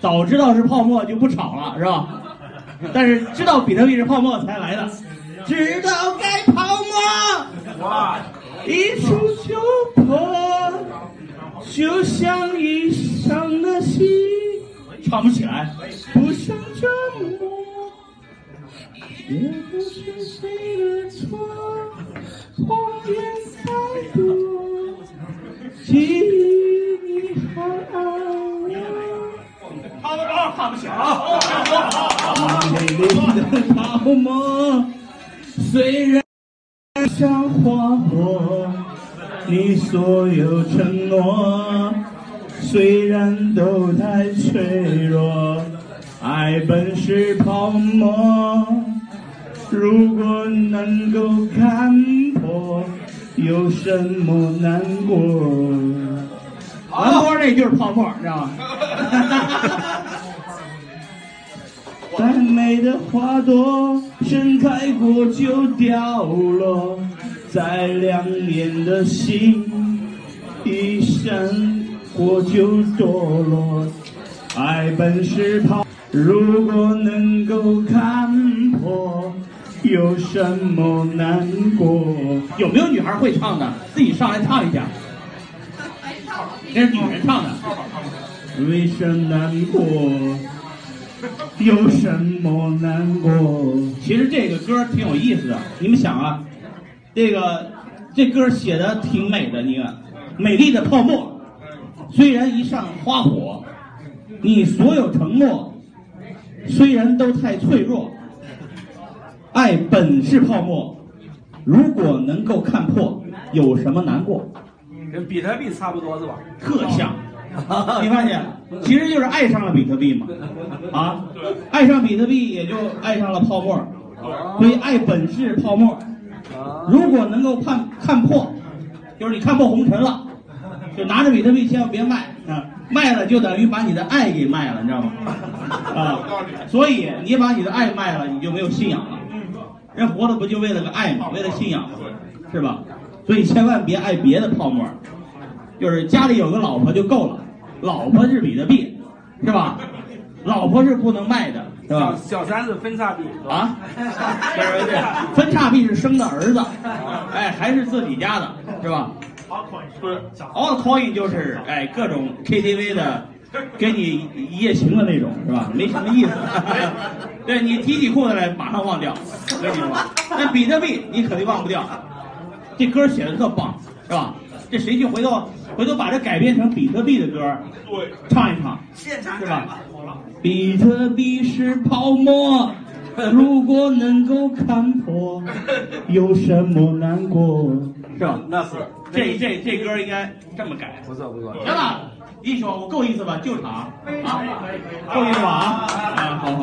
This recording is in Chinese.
早知道是泡沫就不炒了，是吧？但是知道比特币是泡沫才来的，知道该泡沫，哇，一触就破，就像衣裳的心，唱不起来，不想折磨，也不是谁的错，谎言唱的高，唱不起啊！美丽的泡沫，虽然像花火，你所有承诺，虽然都太脆弱，爱本是泡沫，如果能够看破，有什么难过？南波那就是泡沫，你知道吗？再美的花朵盛开过就掉落，再亮眼的星一闪过就堕落。爱本是泡，如果能够看破，有什么难过？有没有女孩会唱的？自己上来唱一下。那是女人唱的。为什么难过？有什么难过？其实这个歌挺有意思的。你们想啊，这个这歌写的挺美的。你看，美丽的泡沫，虽然一上花火，你所有承诺，虽然都太脆弱，爱本是泡沫，如果能够看破，有什么难过？跟比特币差不多是吧？特像，你发现，其实就是爱上了比特币嘛，啊，爱上比特币也就爱上了泡沫，所以爱本是泡沫。如果能够看看破，就是你看破红尘了，就拿着比特币千万别卖啊，卖了就等于把你的爱给卖了，你知道吗？啊，所以你把你的爱卖了，你就没有信仰了。人活着不就为了个爱吗？为了信仰吗？是吧？所以千万别爱别的泡沫，就是家里有个老婆就够了，老婆是比特币，是吧？老婆是不能卖的，是吧？小三是分叉币啊，分叉币是生的儿子，哎，还是自己家的，是吧？All coin 就是哎各种 KTV 的，给你一夜情的那种，是吧？没什么意思，对你提起裤子来马上忘掉，我跟你说，那比特币你肯定忘不掉。这歌写的特棒，是吧？这谁去回头回头把这改编成比特币的歌，对，唱一唱，现场是吧？比特币是泡沫，如果能够看破，有什么难过？是吧？那是这这这歌应该这么改，不错不错。行了，一首我够意思吧？救场啊，够意思吧？啊，啊，好好。